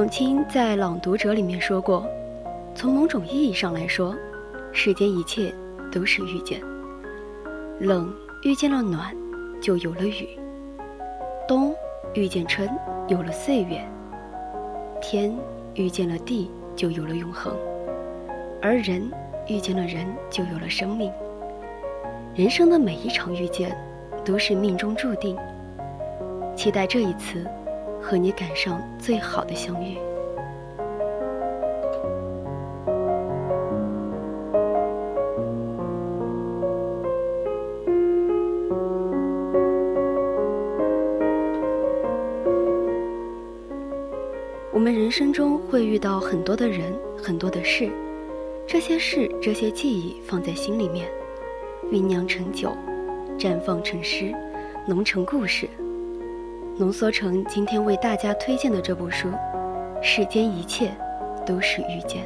董卿在《朗读者》里面说过：“从某种意义上来说，世间一切都是遇见。冷遇见了暖，就有了雨；冬遇见春，有了岁月；天遇见了地，就有了永恒；而人遇见了人，就有了生命。人生的每一场遇见，都是命中注定。期待这一次。”和你赶上最好的相遇。我们人生中会遇到很多的人，很多的事，这些事、这些记忆放在心里面，酝酿成酒，绽放成诗，浓成故事。浓缩成今天为大家推荐的这部书，《世间一切都是遇见》。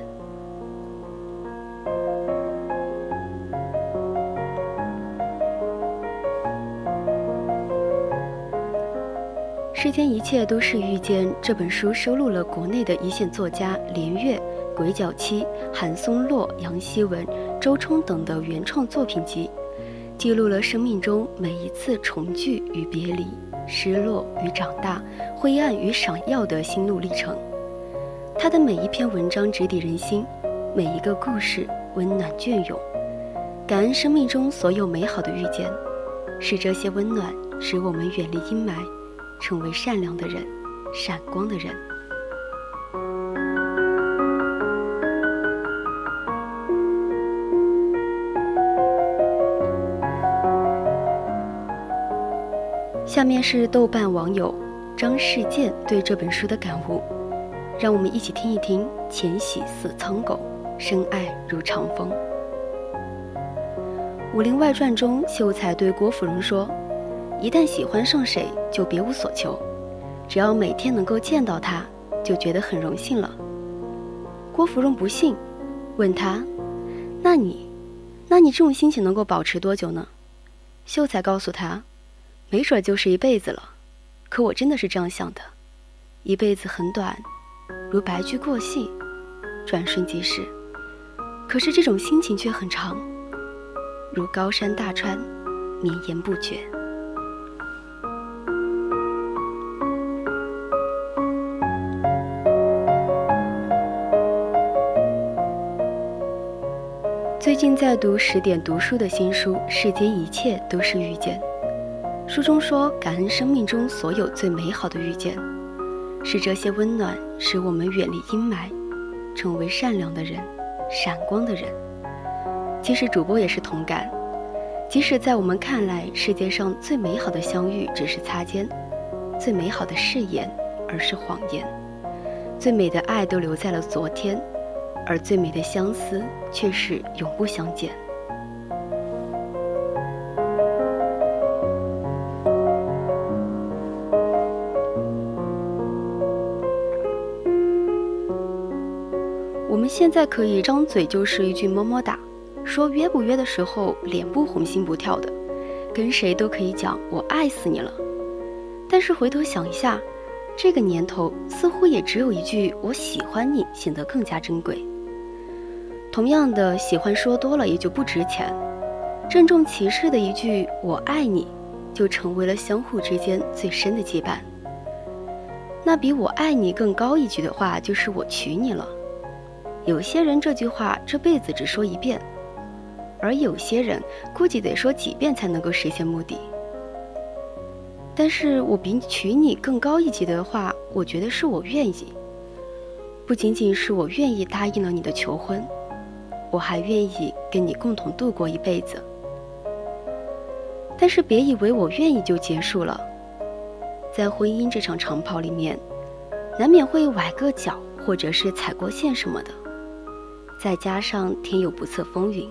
《世间一切都是遇见》这本书收录了国内的一线作家连岳、鬼脚七、韩松洛、杨希文、周冲等的原创作品集，记录了生命中每一次重聚与别离。失落与长大，灰暗与闪耀的心路历程。他的每一篇文章直抵人心，每一个故事温暖隽永。感恩生命中所有美好的遇见，是这些温暖使我们远离阴霾，成为善良的人，闪光的人。下面是豆瓣网友张世健对这本书的感悟，让我们一起听一听《浅喜似苍狗，深爱如长风》。《武林外传》中，秀才对郭芙蓉说：“一旦喜欢上谁，就别无所求，只要每天能够见到他，就觉得很荣幸了。”郭芙蓉不信，问他：“那你，那你这种心情能够保持多久呢？”秀才告诉他。没准就是一辈子了，可我真的是这样想的。一辈子很短，如白驹过隙，转瞬即逝；可是这种心情却很长，如高山大川，绵延不绝。最近在读十点读书的新书《世间一切都是遇见》。书中说，感恩生命中所有最美好的遇见，是这些温暖使我们远离阴霾，成为善良的人，闪光的人。其实主播也是同感，即使在我们看来，世界上最美好的相遇只是擦肩，最美好的誓言而是谎言，最美的爱都留在了昨天，而最美的相思却是永不相见。在可以张嘴就是一句么么哒，说约不约的时候脸不红心不跳的，跟谁都可以讲我爱死你了。但是回头想一下，这个年头似乎也只有一句我喜欢你显得更加珍贵。同样的，喜欢说多了也就不值钱，郑重其事的一句我爱你，就成为了相互之间最深的羁绊。那比我爱你更高一句的话，就是我娶你了。有些人这句话这辈子只说一遍，而有些人估计得说几遍才能够实现目的。但是我比娶你更高一级的话，我觉得是我愿意。不仅仅是我愿意答应了你的求婚，我还愿意跟你共同度过一辈子。但是别以为我愿意就结束了，在婚姻这场长跑里面，难免会崴个脚，或者是踩过线什么的，再加上天有不测风云，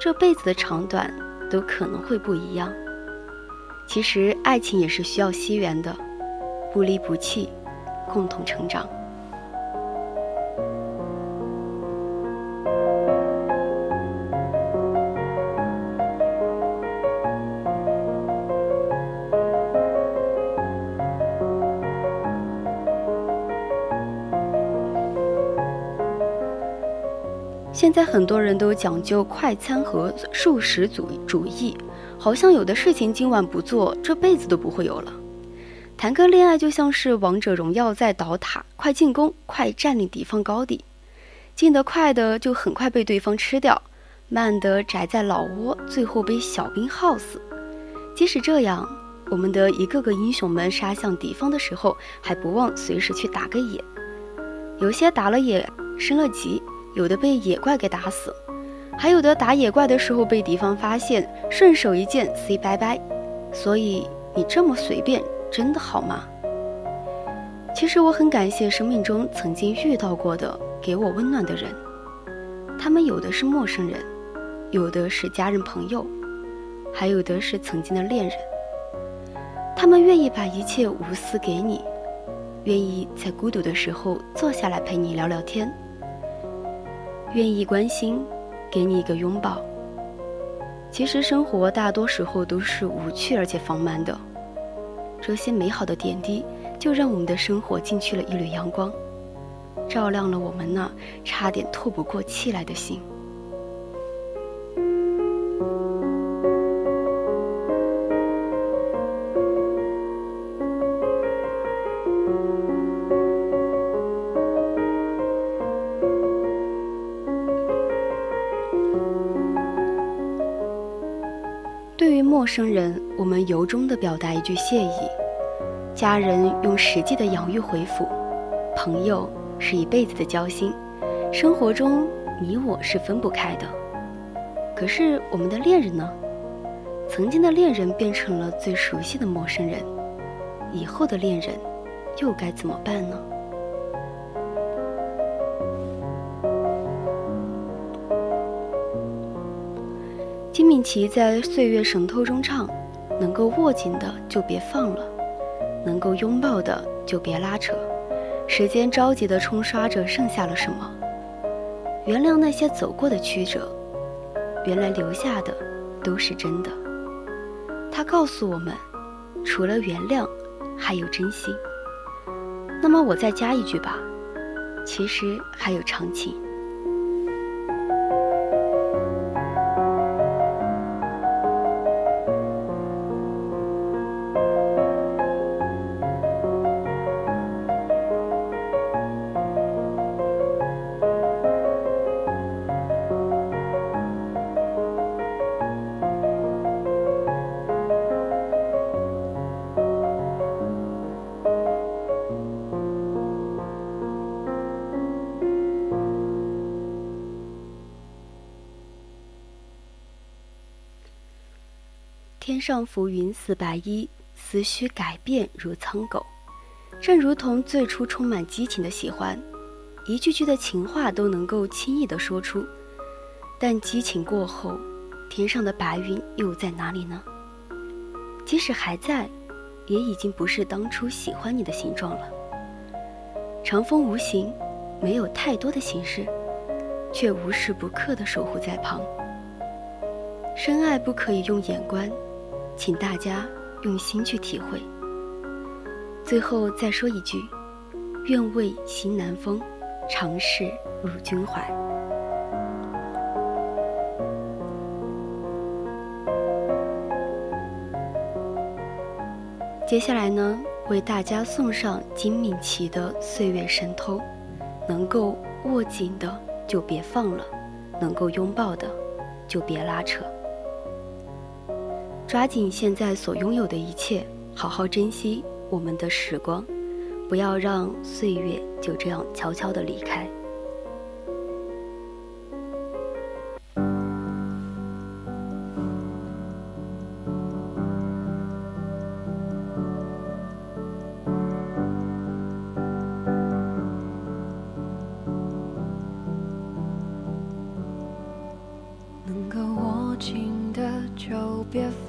这辈子的长短都可能会不一样。其实爱情也是需要惜缘的，不离不弃，共同成长。现在很多人都讲究快餐和素食主主义，好像有的事情今晚不做，这辈子都不会有了。谈个恋爱就像是王者荣耀在倒塔，快进攻，快占领敌方高地。进得快的就很快被对方吃掉，慢的宅在老窝，最后被小兵耗死。即使这样，我们的一个个英雄们杀向敌方的时候，还不忘随时去打个野。有些打了野，升了级。有的被野怪给打死，还有的打野怪的时候被敌方发现，顺手一剑 say 拜拜。所以你这么随便，真的好吗？其实我很感谢生命中曾经遇到过的给我温暖的人，他们有的是陌生人，有的是家人朋友，还有的是曾经的恋人。他们愿意把一切无私给你，愿意在孤独的时候坐下来陪你聊聊天。愿意关心，给你一个拥抱。其实生活大多时候都是无趣而且放慢的，这些美好的点滴，就让我们的生活进去了一缕阳光，照亮了我们那差点透不过气来的心。生人，我们由衷的表达一句谢意；家人用实际的养育回复；朋友是一辈子的交心。生活中，你我是分不开的。可是我们的恋人呢？曾经的恋人变成了最熟悉的陌生人，以后的恋人又该怎么办呢？其在《岁月神偷》中唱：“能够握紧的就别放了，能够拥抱的就别拉扯。时间着急地冲刷着，剩下了什么？原谅那些走过的曲折，原来留下的都是真的。他告诉我们，除了原谅，还有真心。那么我再加一句吧，其实还有长情。”天上浮云似白衣，思绪改变如苍狗。正如同最初充满激情的喜欢，一句句的情话都能够轻易的说出。但激情过后，天上的白云又在哪里呢？即使还在，也已经不是当初喜欢你的形状了。长风无形，没有太多的形式，却无时不刻的守护在旁。深爱不可以用眼观。请大家用心去体会。最后再说一句：愿为行南风，长逝入君怀。接下来呢，为大家送上金敏琪的《岁月神偷》，能够握紧的就别放了，能够拥抱的就别拉扯。抓紧现在所拥有的一切，好好珍惜我们的时光，不要让岁月就这样悄悄的离开。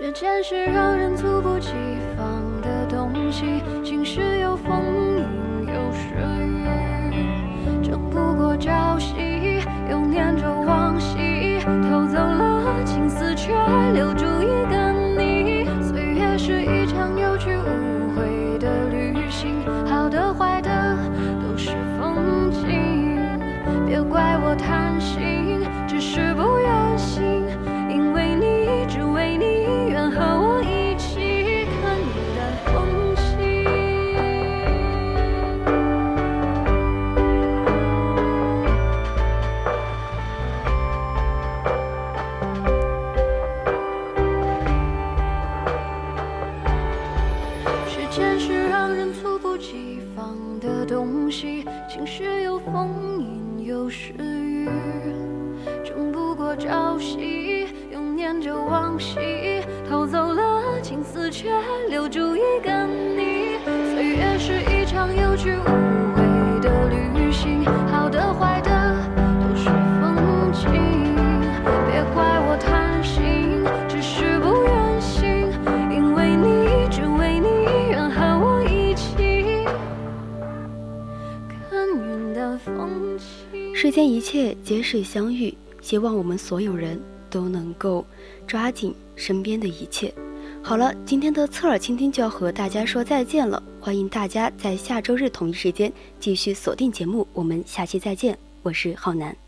时间是让人猝不及防的东西，晴时有风，不是雨，争不过朝夕，又念着往昔，偷走了青丝，却留住一个你。岁月是一场有去无间一切皆是相遇，希望我们所有人都能够抓紧身边的一切。好了，今天的侧耳倾听就要和大家说再见了，欢迎大家在下周日同一时间继续锁定节目，我们下期再见，我是浩南。